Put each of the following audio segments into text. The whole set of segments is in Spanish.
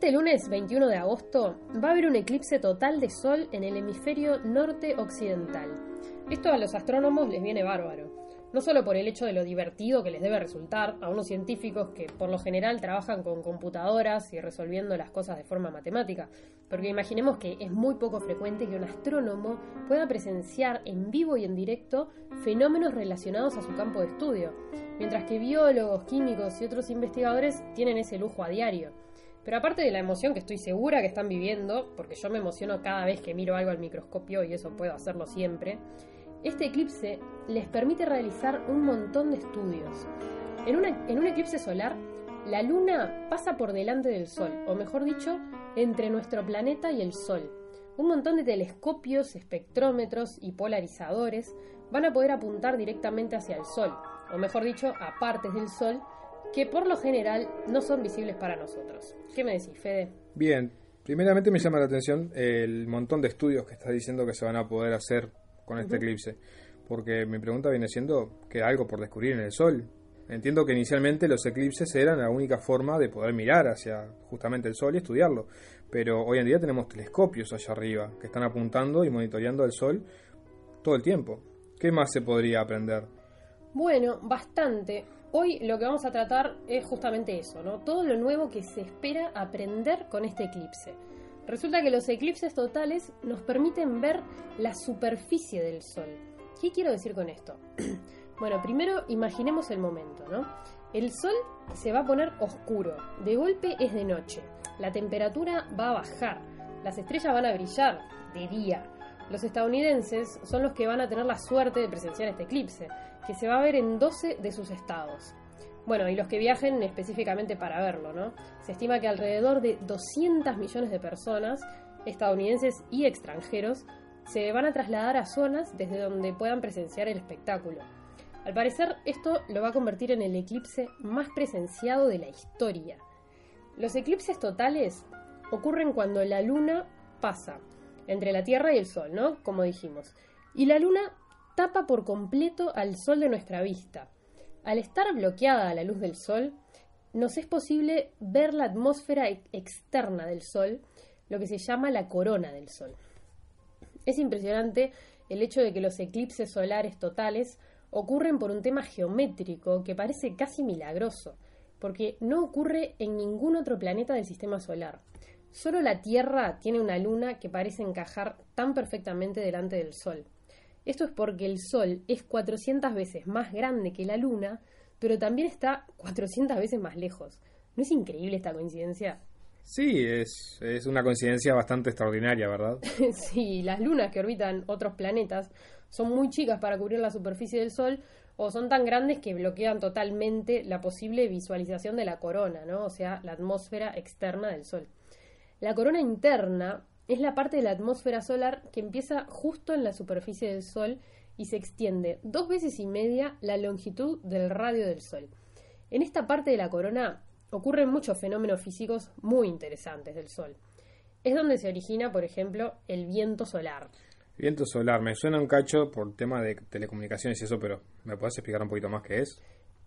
Este lunes 21 de agosto va a haber un eclipse total de Sol en el hemisferio norte occidental. Esto a los astrónomos les viene bárbaro no solo por el hecho de lo divertido que les debe resultar a unos científicos que por lo general trabajan con computadoras y resolviendo las cosas de forma matemática, porque imaginemos que es muy poco frecuente que un astrónomo pueda presenciar en vivo y en directo fenómenos relacionados a su campo de estudio, mientras que biólogos, químicos y otros investigadores tienen ese lujo a diario. Pero aparte de la emoción que estoy segura que están viviendo, porque yo me emociono cada vez que miro algo al microscopio y eso puedo hacerlo siempre, este eclipse les permite realizar un montón de estudios. En, un eclipse solar, la Luna pasa por delante del Sol, o mejor dicho, entre nuestro planeta y el Sol. Un montón de telescopios, espectrómetros y polarizadores van a poder apuntar directamente hacia el Sol, o mejor dicho, a partes del Sol que por lo general no son visibles para nosotros. ¿Qué me decís, Fede? Bien, primeramente me llama la atención el montón de estudios que estás diciendo que se van a poder hacer con este eclipse. Porque mi pregunta viene siendo, ¿queda algo por descubrir en el Sol? Entiendo que inicialmente los eclipses eran la única forma de poder mirar hacia justamente el Sol y estudiarlo. Pero hoy en día tenemos telescopios allá arriba que están apuntando y monitoreando el Sol todo el tiempo. ¿Qué más se podría aprender? Bueno, bastante. Hoy lo que vamos a tratar es justamente eso, ¿no? Todo lo nuevo que se espera aprender con este eclipse. Resulta que los eclipses totales nos permiten ver la superficie del Sol. ¿Qué quiero decir con esto? bueno, primero imaginemos el momento, ¿no? El Sol se va a poner oscuro, de golpe es de noche, la temperatura va a bajar, las estrellas van a brillar de día. Los estadounidenses son los que van a tener la suerte de presenciar este eclipse, que se va a ver en 12 de sus estados. Bueno, y los que viajen específicamente para verlo, ¿no? Se estima que alrededor de 200 millones de personas, estadounidenses y extranjeros, se van a trasladar a zonas desde donde puedan presenciar el espectáculo. Al parecer, esto lo va a convertir en el eclipse más presenciado de la historia. Los eclipses totales ocurren cuando la luna pasa entre la Tierra y el Sol, ¿no? Como dijimos. Y la luna tapa por completo al Sol de nuestra vista. Al estar bloqueada la luz del Sol, nos es posible ver la atmósfera externa del Sol, lo que se llama la corona del Sol. Es impresionante el hecho de que los eclipses solares totales ocurren por un tema geométrico que parece casi milagroso, porque no ocurre en ningún otro planeta del sistema solar. Solo la Tierra tiene una luna que parece encajar tan perfectamente delante del Sol. Esto es porque el Sol es 400 veces más grande que la Luna, pero también está 400 veces más lejos. ¿No es increíble esta coincidencia? Sí, es, es una coincidencia bastante extraordinaria, ¿verdad? sí, las lunas que orbitan otros planetas son muy chicas para cubrir la superficie del Sol o son tan grandes que bloquean totalmente la posible visualización de la corona, ¿no? O sea, la atmósfera externa del Sol. La corona interna es la parte de la atmósfera solar que empieza justo en la superficie del Sol y se extiende dos veces y media la longitud del radio del Sol. En esta parte de la corona ocurren muchos fenómenos físicos muy interesantes del Sol. Es donde se origina, por ejemplo, el viento solar. Viento solar, me suena un cacho por tema de telecomunicaciones y eso, pero ¿me puedes explicar un poquito más qué es?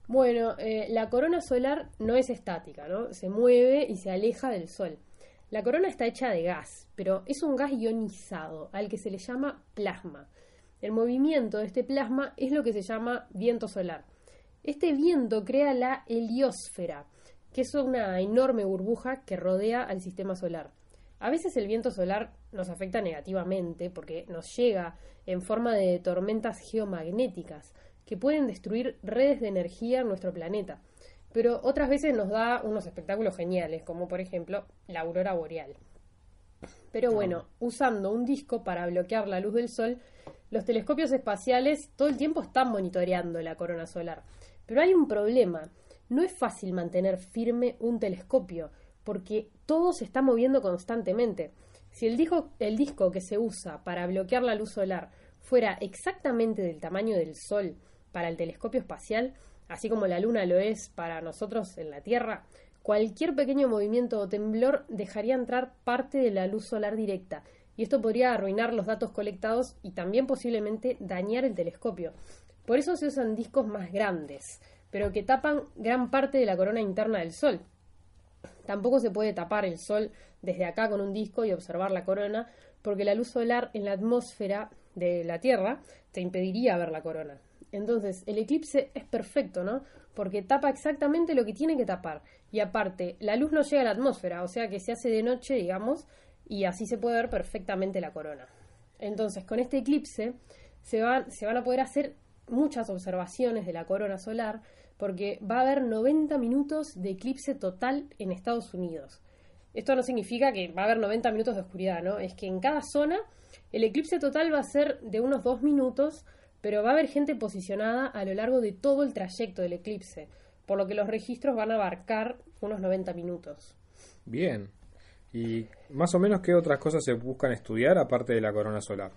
Bueno, eh, la corona solar no es estática, ¿no? Se mueve y se aleja del Sol. La corona está hecha de gas, pero es un gas ionizado, al que se le llama plasma. El movimiento de este plasma es lo que se llama viento solar. Este viento crea la heliosfera, que es una enorme burbuja que rodea al sistema solar. A veces el viento solar nos afecta negativamente porque nos llega en forma de tormentas geomagnéticas que pueden destruir redes de energía en nuestro planeta pero otras veces nos da unos espectáculos geniales, como por ejemplo la aurora boreal. Pero ah. bueno, usando un disco para bloquear la luz del sol, los telescopios espaciales todo el tiempo están monitoreando la corona solar. Pero hay un problema. No es fácil mantener firme un telescopio, porque todo se está moviendo constantemente. Si el disco, el disco que se usa para bloquear la luz solar fuera exactamente del tamaño del Sol para el telescopio espacial, así como la luna lo es para nosotros en la Tierra, cualquier pequeño movimiento o temblor dejaría entrar parte de la luz solar directa, y esto podría arruinar los datos colectados y también posiblemente dañar el telescopio. Por eso se usan discos más grandes, pero que tapan gran parte de la corona interna del Sol. Tampoco se puede tapar el Sol desde acá con un disco y observar la corona, porque la luz solar en la atmósfera de la Tierra te impediría ver la corona. Entonces, el eclipse es perfecto, ¿no? Porque tapa exactamente lo que tiene que tapar. Y aparte, la luz no llega a la atmósfera, o sea que se hace de noche, digamos, y así se puede ver perfectamente la corona. Entonces, con este eclipse se van, se van a poder hacer muchas observaciones de la corona solar, porque va a haber 90 minutos de eclipse total en Estados Unidos. Esto no significa que va a haber 90 minutos de oscuridad, ¿no? Es que en cada zona el eclipse total va a ser de unos 2 minutos, pero va a haber gente posicionada a lo largo de todo el trayecto del eclipse, por lo que los registros van a abarcar unos 90 minutos. Bien. ¿Y más o menos qué otras cosas se buscan estudiar aparte de la corona solar?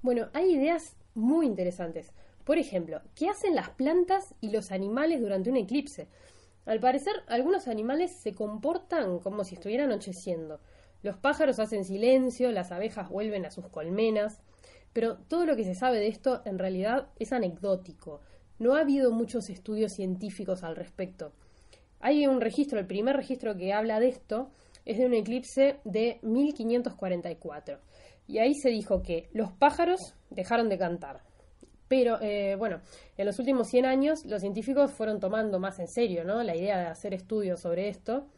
Bueno, hay ideas muy interesantes. Por ejemplo, ¿qué hacen las plantas y los animales durante un eclipse? Al parecer, algunos animales se comportan como si estuviera anocheciendo. Los pájaros hacen silencio, las abejas vuelven a sus colmenas, pero todo lo que se sabe de esto en realidad es anecdótico. No ha habido muchos estudios científicos al respecto. Hay un registro, el primer registro que habla de esto es de un eclipse de 1544. Y ahí se dijo que los pájaros dejaron de cantar, pero eh, bueno, en los últimos 100 años los científicos fueron tomando más en serio ¿no? la idea de hacer estudios sobre esto.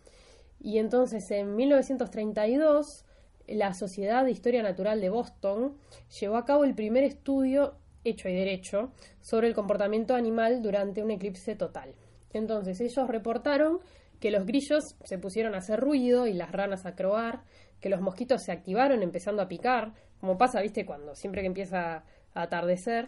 Y entonces en 1932 la Sociedad de Historia Natural de Boston llevó a cabo el primer estudio hecho y derecho sobre el comportamiento animal durante un eclipse total. Entonces ellos reportaron que los grillos se pusieron a hacer ruido y las ranas a croar, que los mosquitos se activaron empezando a picar, como pasa, viste, cuando siempre que empieza atardecer,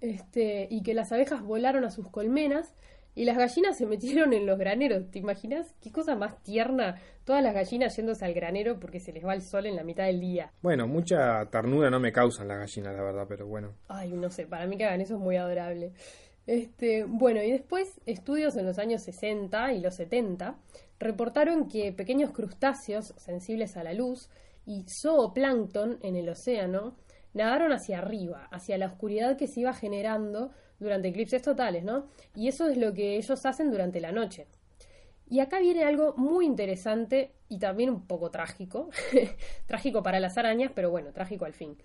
este, y que las abejas volaron a sus colmenas y las gallinas se metieron en los graneros. ¿Te imaginas? Qué cosa más tierna. Todas las gallinas yéndose al granero porque se les va el sol en la mitad del día. Bueno, mucha ternura no me causan las gallinas, la verdad, pero bueno. Ay, no sé, para mí que hagan eso es muy adorable. Este, bueno, y después estudios en los años 60 y los 70 reportaron que pequeños crustáceos sensibles a la luz y zooplancton en el océano nadaron hacia arriba, hacia la oscuridad que se iba generando durante eclipses totales, ¿no? Y eso es lo que ellos hacen durante la noche. Y acá viene algo muy interesante y también un poco trágico, trágico para las arañas, pero bueno, trágico al fin.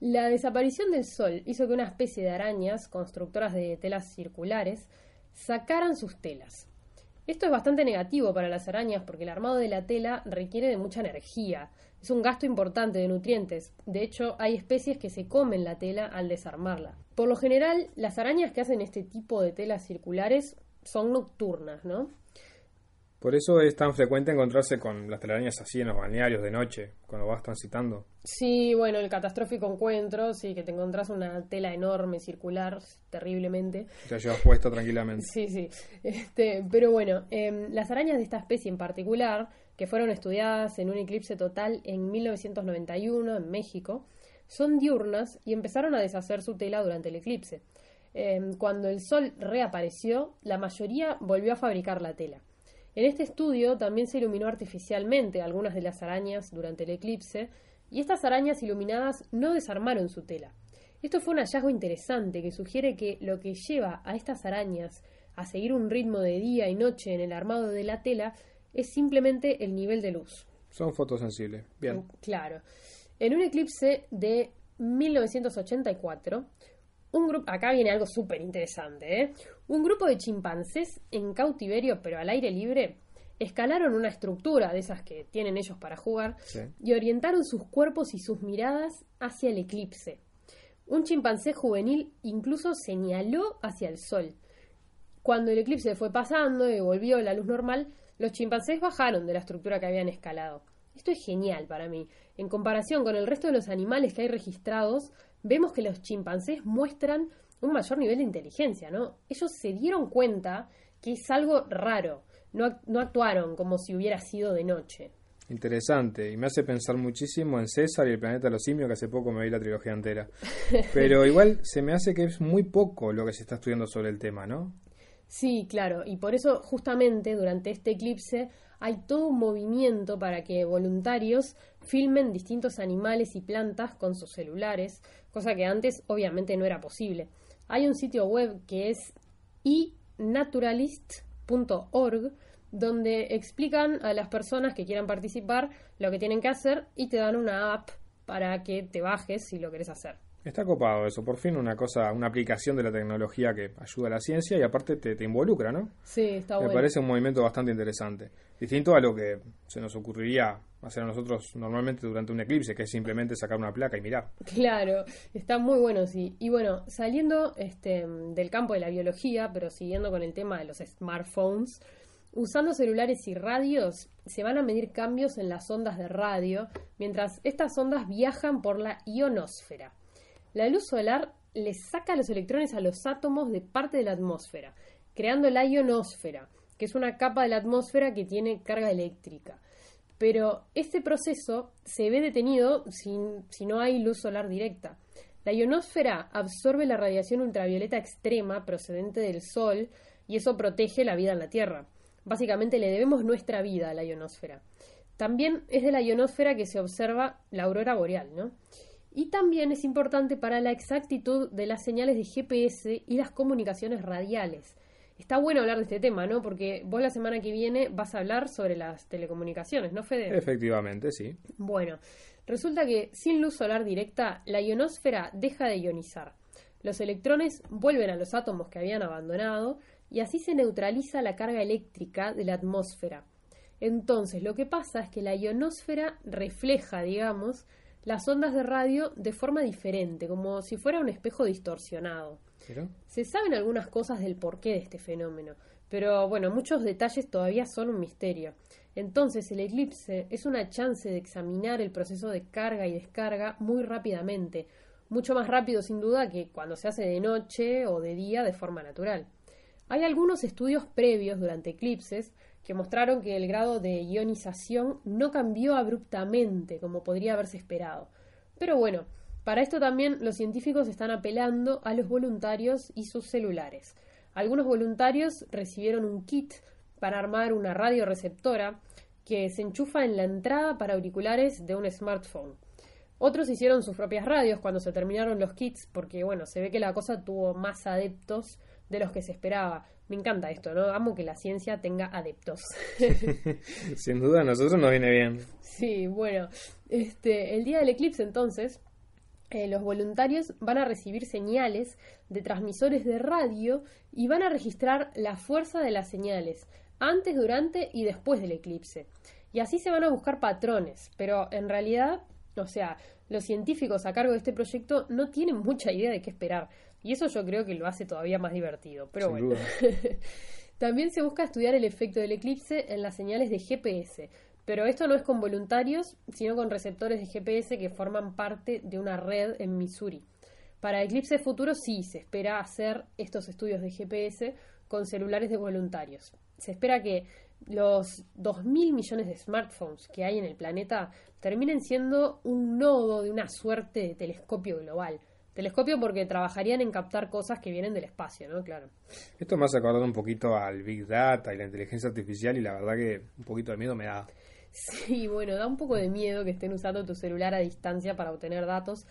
La desaparición del sol hizo que una especie de arañas, constructoras de telas circulares, sacaran sus telas. Esto es bastante negativo para las arañas porque el armado de la tela requiere de mucha energía. Es un gasto importante de nutrientes. De hecho, hay especies que se comen la tela al desarmarla. Por lo general, las arañas que hacen este tipo de telas circulares son nocturnas, ¿no? Por eso es tan frecuente encontrarse con las telarañas así en los balnearios de noche, cuando vas transitando. Sí, bueno, el catastrófico encuentro, sí, que te encontrás una tela enorme, circular, terriblemente. Te la llevas puesta tranquilamente. Sí, sí. Este, pero bueno, em, las arañas de esta especie en particular, que fueron estudiadas en un eclipse total en 1991 en México, son diurnas y empezaron a deshacer su tela durante el eclipse. Em, cuando el sol reapareció, la mayoría volvió a fabricar la tela. En este estudio también se iluminó artificialmente algunas de las arañas durante el eclipse, y estas arañas iluminadas no desarmaron su tela. Esto fue un hallazgo interesante que sugiere que lo que lleva a estas arañas a seguir un ritmo de día y noche en el armado de la tela es simplemente el nivel de luz. Son fotosensibles. Bien. Claro. En un eclipse de 1984, un grupo, acá viene algo súper interesante, ¿eh? Un grupo de chimpancés en cautiverio, pero al aire libre, escalaron una estructura de esas que tienen ellos para jugar y orientaron sus cuerpos y sus miradas hacia el eclipse. Un chimpancé juvenil incluso señaló hacia el sol. Cuando el eclipse fue pasando y volvió la luz normal, los chimpancés bajaron de la estructura que habían escalado. Esto es genial para mí. En comparación con el resto de los animales que hay registrados, vemos que los chimpancés muestran un mayor nivel de inteligencia, ¿no? Ellos se dieron cuenta que es algo raro, no, no actuaron como si hubiera sido de noche. Interesante, y me hace pensar muchísimo en César y el planeta de los simios, que hace poco me vi la trilogía entera. Pero igual se me hace que es muy poco lo que se está estudiando sobre el tema, ¿no? Sí, claro, y por eso justamente durante este eclipse hay todo un movimiento para que voluntarios filmen distintos animales y plantas con sus celulares, cosa que antes obviamente no era posible. Hay un sitio web que es inaturalist.org donde explican a las personas que quieran participar lo que tienen que hacer y te dan una app para que te bajes si lo querés hacer. Está copado eso, por fin una cosa, una aplicación de la tecnología que ayuda a la ciencia y aparte te, te involucra, ¿no? Sí, está Me bueno. parece un movimiento bastante interesante. Distinto a lo que se nos ocurriría hacer a nosotros normalmente durante un eclipse, que es simplemente sacar una placa y mirar. Claro, está muy bueno, sí. Y bueno, saliendo este, del campo de la biología, pero siguiendo con el tema de los smartphones, usando celulares y radios, se van a medir cambios en las ondas de radio, mientras estas ondas viajan por la ionosfera. La luz solar le saca los electrones a los átomos de parte de la atmósfera, creando la ionosfera, que es una capa de la atmósfera que tiene carga eléctrica. Pero este proceso se ve detenido si, no hay luz solar directa. La ionosfera absorbe la radiación ultravioleta extrema procedente del Sol y eso protege la vida en la Tierra. Básicamente le debemos nuestra vida a la ionosfera. También es de la ionosfera que se observa la aurora boreal, ¿no? Y también es importante para la exactitud de las señales de GPS y las comunicaciones radiales. Está bueno hablar de este tema, ¿no? Porque vos la semana que viene vas a hablar sobre las telecomunicaciones, ¿no, Fede? Efectivamente, sí. Bueno, resulta que sin luz solar directa, la ionosfera deja de ionizar. Los electrones vuelven a los átomos que habían abandonado y así se neutraliza la carga eléctrica de la atmósfera. Entonces, lo que pasa es que la ionosfera refleja, digamos, las ondas de radio de forma diferente, como si fuera un espejo distorsionado. ¿Pero? Se saben algunas cosas del porqué de este fenómeno, pero bueno, muchos detalles todavía son un misterio. Entonces, el eclipse es una chance de examinar el proceso de carga y descarga muy rápidamente, mucho más rápido sin duda que cuando se hace de noche o de día de forma natural. Hay algunos estudios previos durante eclipses que mostraron que el grado de ionización no cambió abruptamente como podría haberse esperado. Pero bueno, para esto también los científicos están apelando a los voluntarios y sus celulares. Algunos voluntarios recibieron un kit para armar una radioreceptora que se enchufa en la entrada para auriculares de un smartphone. Otros hicieron sus propias radios cuando se terminaron los kits porque bueno, se ve que la cosa tuvo más adeptos de los que se esperaba. Me encanta esto, ¿no? Amo que la ciencia tenga adeptos. Sin duda a nosotros nos viene bien. Sí, bueno, este, el día del eclipse entonces, eh, los voluntarios van a recibir señales de transmisores de radio y van a registrar la fuerza de las señales antes, durante y después del eclipse. Y así se van a buscar patrones, pero en realidad, o sea, los científicos a cargo de este proyecto no tienen mucha idea de qué esperar. Y eso yo creo que lo hace todavía más divertido. Pero Sin bueno. También se busca estudiar el efecto del eclipse en las señales de GPS, pero esto no es con voluntarios, sino con receptores de GPS que forman parte de una red en Missouri. Para eclipses futuros sí se espera hacer estos estudios de GPS con celulares de voluntarios. Se espera que los 2.000 millones de smartphones que hay en el planeta terminen siendo un nodo de una suerte de telescopio global. Telescopio porque trabajarían en captar cosas que vienen del espacio, ¿no? Claro. Esto me hace acordar un poquito al Big Data y la inteligencia artificial y la verdad que un poquito de miedo me da. Sí, bueno, da un poco de miedo que estén usando tu celular a distancia para obtener datos,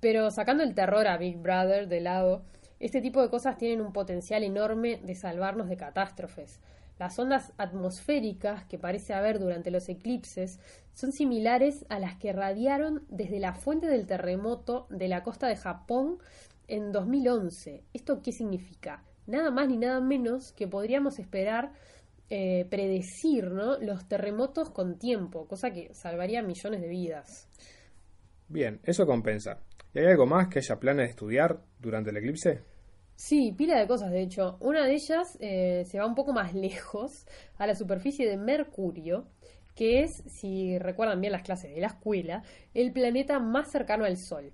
pero sacando el terror a Big Brother de lado, este tipo de cosas tienen un potencial enorme de salvarnos de catástrofes. Las ondas atmosféricas que parece haber durante los eclipses son similares a las que radiaron desde la fuente del terremoto de la costa de Japón en 2011. ¿Esto qué significa? Nada más ni nada menos que podríamos esperar eh, predecir los terremotos con tiempo, cosa que salvaría millones de vidas. Bien, eso compensa. ¿Y hay algo más que haya planes de estudiar durante el eclipse? Sí, pila de cosas, de hecho. Una de ellas eh, se va un poco más lejos, a la superficie de Mercurio, que es, si recuerdan bien las clases de la escuela, el planeta más cercano al Sol.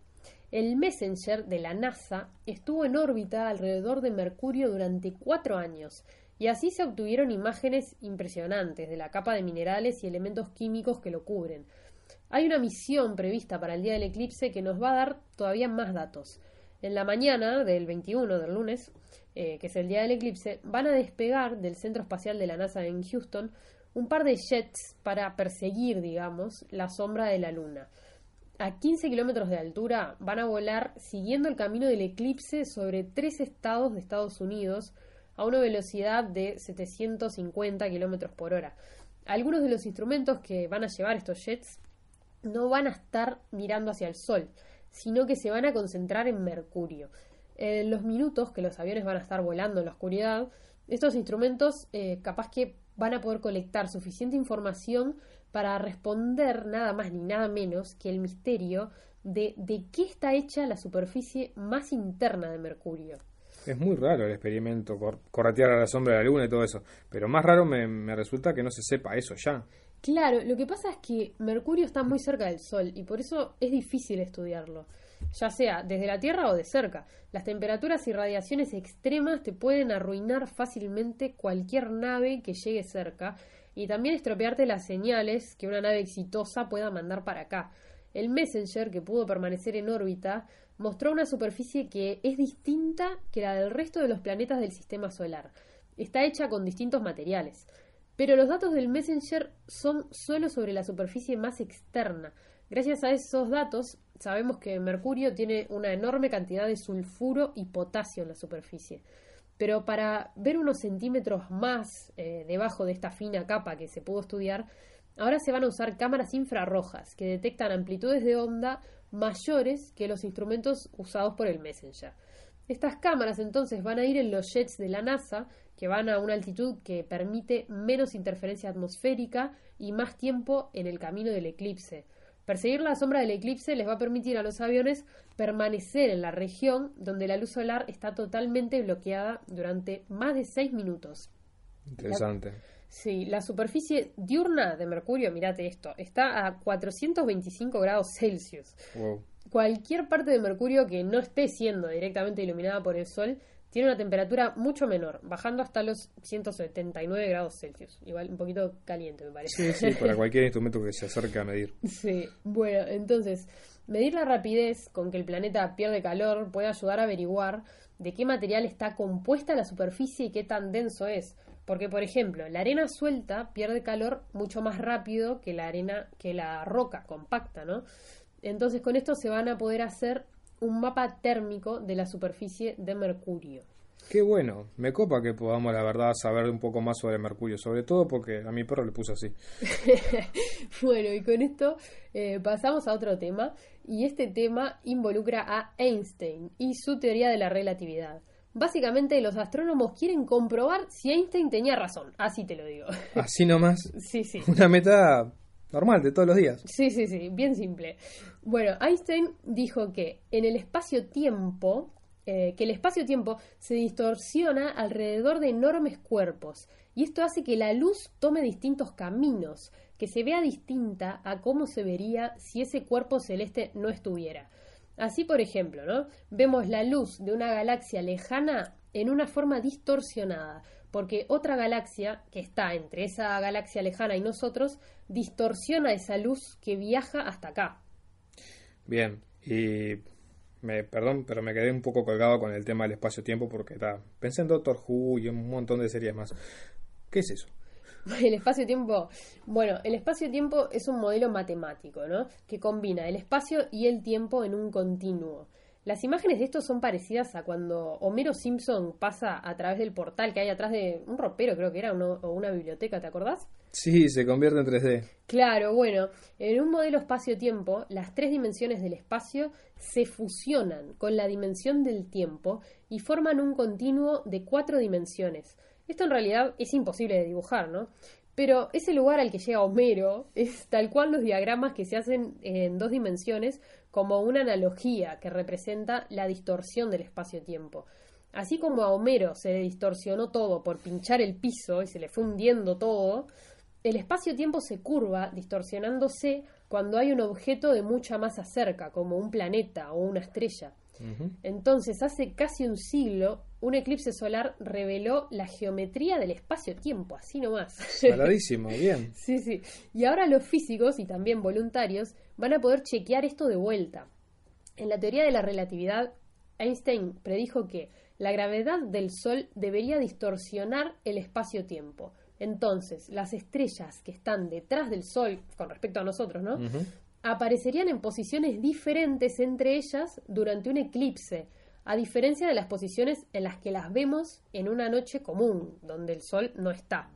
El Messenger de la NASA estuvo en órbita alrededor de Mercurio durante cuatro años, y así se obtuvieron imágenes impresionantes de la capa de minerales y elementos químicos que lo cubren. Hay una misión prevista para el día del eclipse que nos va a dar todavía más datos. En la mañana del 21 del lunes, eh, que es el día del eclipse, van a despegar del Centro Espacial de la NASA en Houston un par de jets para perseguir, digamos, la sombra de la Luna. A 15 kilómetros de altura van a volar siguiendo el camino del eclipse sobre tres estados de Estados Unidos, a una velocidad de 750 kilómetros por hora. Algunos de los instrumentos que van a llevar estos jets no van a estar mirando hacia el Sol, sino que se van a concentrar en Mercurio. En los minutos que los aviones van a estar volando en la oscuridad, estos instrumentos eh, capaz que van a poder colectar suficiente información para responder nada más ni nada menos que el misterio de, de qué está hecha la superficie más interna de Mercurio. Es muy raro el experimento, corretear a la sombra de la luna y todo eso. Pero más raro me, me resulta que no se sepa eso ya. Claro, lo que pasa es que Mercurio está muy cerca del Sol y por eso es difícil estudiarlo, ya sea desde la Tierra o de cerca. Las temperaturas y radiaciones extremas te pueden arruinar fácilmente cualquier nave que llegue cerca y también estropearte las señales que una nave exitosa pueda mandar para acá. El Messenger, que pudo permanecer en órbita, mostró una superficie que es distinta que la del resto de los planetas del sistema solar. Está hecha con distintos materiales. Pero los datos del Messenger son solo sobre la superficie más externa. Gracias a esos datos sabemos que Mercurio tiene una enorme cantidad de sulfuro y potasio en la superficie. Pero para ver unos centímetros más eh, debajo de esta fina capa que se pudo estudiar, ahora se van a usar cámaras infrarrojas que detectan amplitudes de onda mayores que los instrumentos usados por el Messenger. Estas cámaras entonces van a ir en los jets de la NASA, que van a una altitud que permite menos interferencia atmosférica y más tiempo en el camino del eclipse. Perseguir la sombra del eclipse les va a permitir a los aviones permanecer en la región donde la luz solar está totalmente bloqueada durante más de seis minutos. Interesante. sí, la superficie diurna de Mercurio, mirate esto, está a 425 grados Celsius. Cualquier parte de Mercurio que no esté siendo directamente iluminada por el Sol tiene una temperatura mucho menor, bajando hasta los 179 grados Celsius. Igual un poquito caliente, me parece. Sí, sí, para cualquier instrumento que se acerque a medir. Sí, bueno, entonces, medir la rapidez con que el planeta pierde calor puede ayudar a averiguar de qué material está compuesta la superficie y qué tan denso es. Porque, por ejemplo, la arena suelta pierde calor mucho más rápido que la arena, que la roca compacta, ¿no? Entonces, con esto se van a poder hacer un mapa térmico de la superficie de Mercurio. Qué bueno, me copa que podamos, la verdad, saber un poco más sobre Mercurio, sobre todo porque a mi perro le puse así. bueno, y con esto eh, pasamos a otro tema, y este tema involucra a Einstein y su teoría de la relatividad. Básicamente los astrónomos quieren comprobar si Einstein tenía razón, así te lo digo. Así nomás. sí, sí. Una meta normal de todos los días. Sí, sí, sí, bien simple. Bueno, Einstein dijo que en el espacio-tiempo, eh, que el espacio-tiempo se distorsiona alrededor de enormes cuerpos y esto hace que la luz tome distintos caminos, que se vea distinta a cómo se vería si ese cuerpo celeste no estuviera. Así, por ejemplo, ¿no? Vemos la luz de una galaxia lejana en una forma distorsionada, porque otra galaxia que está entre esa galaxia lejana y nosotros distorsiona esa luz que viaja hasta acá. Bien, y me, perdón, pero me quedé un poco colgado con el tema del espacio-tiempo porque está, pensé en Doctor Who y un montón de series más. ¿Qué es eso? El espacio-tiempo, bueno, el espacio-tiempo es un modelo matemático, ¿no? Que combina el espacio y el tiempo en un continuo. Las imágenes de esto son parecidas a cuando Homero Simpson pasa a través del portal que hay atrás de un ropero, creo que era, o una biblioteca, ¿te acordás? Sí, se convierte en 3D. Claro, bueno, en un modelo espacio-tiempo, las tres dimensiones del espacio se fusionan con la dimensión del tiempo y forman un continuo de cuatro dimensiones. Esto en realidad es imposible de dibujar, ¿no? Pero ese lugar al que llega Homero es tal cual los diagramas que se hacen en dos dimensiones como una analogía que representa la distorsión del espacio-tiempo. Así como a Homero se le distorsionó todo por pinchar el piso y se le fue hundiendo todo, el espacio-tiempo se curva distorsionándose cuando hay un objeto de mucha masa cerca, como un planeta o una estrella. Entonces, hace casi un siglo, un eclipse solar reveló la geometría del espacio-tiempo, así nomás. Saladísimo, bien. sí, sí. Y ahora los físicos y también voluntarios van a poder chequear esto de vuelta. En la teoría de la relatividad, Einstein predijo que la gravedad del Sol debería distorsionar el espacio-tiempo. Entonces, las estrellas que están detrás del Sol, con respecto a nosotros, ¿no? Aparecerían en posiciones diferentes entre ellas durante un eclipse, a diferencia de las posiciones en las que las vemos en una noche común, donde el Sol no está.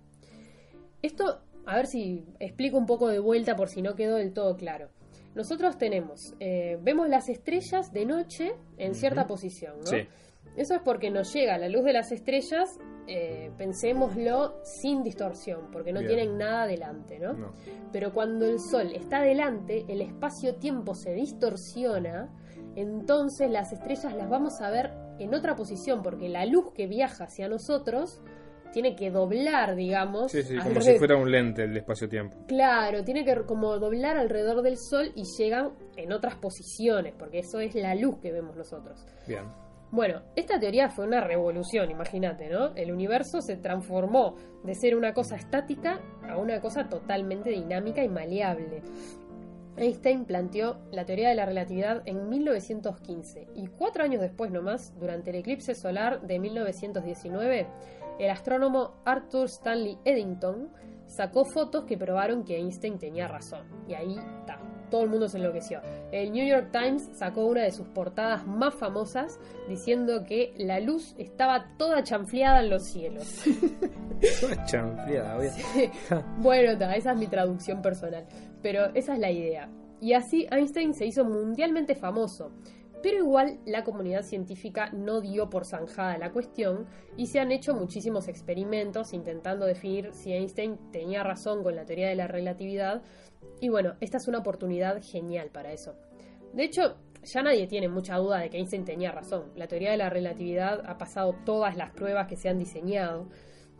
Esto, a ver si explico un poco de vuelta por si no quedó del todo claro. Nosotros tenemos, eh, vemos las estrellas de noche en cierta posición, ¿no? Sí. Eso es porque nos llega la luz de las estrellas, eh, pensémoslo sin distorsión, porque no Bien. tienen nada delante, ¿no? No. Pero cuando el Sol está delante, el espacio-tiempo se distorsiona, entonces las estrellas las vamos a ver en otra posición, porque la luz que viaja hacia nosotros tiene que doblar, digamos. Sí, sí, como si fuera un lente el espacio-tiempo. Claro, tiene que como doblar alrededor del Sol y llegan en otras posiciones, porque eso es la luz que vemos nosotros. Bien. Bueno, esta teoría fue una revolución, imagínate, ¿no? El universo se transformó de ser una cosa estática a una cosa totalmente dinámica y maleable. Einstein planteó la teoría de la relatividad en 1915 y cuatro años después nomás, durante el eclipse solar de 1919, el astrónomo Arthur Stanley Eddington sacó fotos que probaron que Einstein tenía razón. Y ahí está, todo el mundo se enloqueció. El New York Times sacó una de sus portadas más famosas diciendo que la luz estaba toda chanfleada en los cielos. Toda chanfleada, obvio. Bueno, ta, esa es mi traducción personal, pero esa es la idea. Y así Einstein se hizo mundialmente famoso. Pero igual la comunidad científica no dio por zanjada la cuestión y se han hecho muchísimos experimentos intentando definir si Einstein tenía razón con la teoría de la relatividad. Y bueno, esta es una oportunidad genial para eso. De hecho, ya nadie tiene mucha duda de que Einstein tenía razón. La teoría de la relatividad ha pasado todas las pruebas que se han diseñado.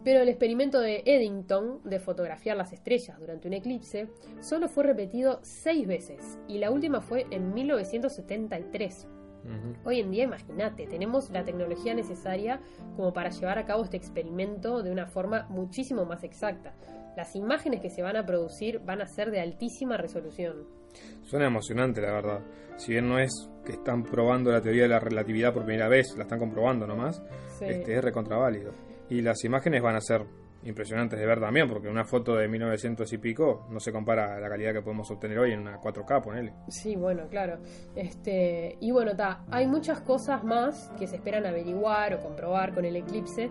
Pero el experimento de Eddington de fotografiar las estrellas durante un eclipse solo fue repetido seis veces y la última fue en 1973. Ujú. Hoy en día, imagínate, tenemos la tecnología necesaria como para llevar a cabo este experimento de una forma muchísimo más exacta. Las imágenes que se van a producir van a ser de altísima resolución. Suena emocionante, la verdad. Si bien no es que están probando la teoría de la relatividad por primera vez, la están comprobando nomás, Sí. este, es recontraválido. Y las imágenes van a ser impresionantes de ver también, porque una foto de 1900 y pico no se compara a la calidad que podemos obtener hoy en una 4K, ponele. Sí, bueno, claro. Este, y bueno, ta, hay muchas cosas más que se esperan averiguar o comprobar con el eclipse,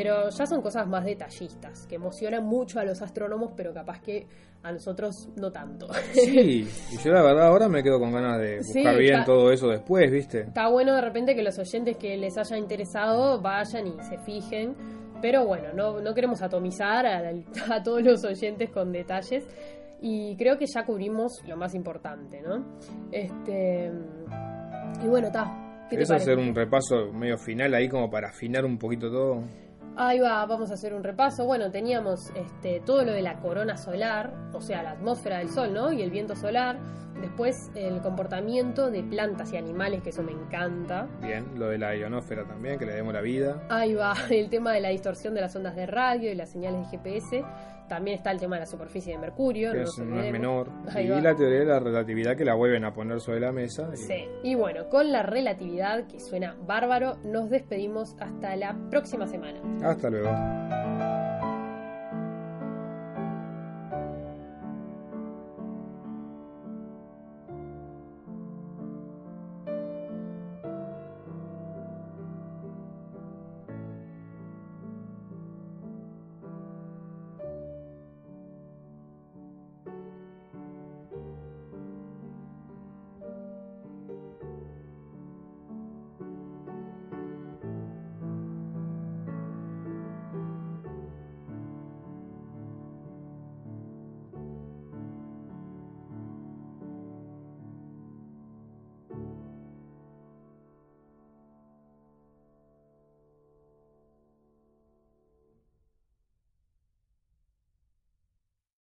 pero ya son cosas más detallistas, que emocionan mucho a los astrónomos, pero capaz que a nosotros no tanto. Sí, y yo la verdad ahora me quedo con ganas de Sí, buscar bien está- todo eso después, ¿viste? Está bueno de repente que los oyentes que les haya interesado vayan y se fijen, pero bueno, no, no queremos atomizar a, a todos los oyentes con detalles y creo que ya cubrimos lo más importante, ¿no? Este y bueno, está. ¿Qué te ¿Querés hacer un repaso medio final ahí como para afinar un poquito todo? Ahí va, vamos a hacer un repaso. Bueno, teníamos este, todo lo de la corona solar, o sea, la atmósfera del Sol, ¿no? Y el viento solar. Después el comportamiento de plantas y animales, que eso me encanta. Bien, lo de la ionósfera también, que le demos la vida. Ahí va el tema de la distorsión de las ondas de radio y las señales de GPS. También está el tema de la superficie de Mercurio. que no, es, no menor. Ahí y va. la teoría de la relatividad que la vuelven a poner sobre la mesa. y- Sí. Y bueno, con la relatividad, que suena bárbaro, nos despedimos hasta la próxima semana. Hasta luego.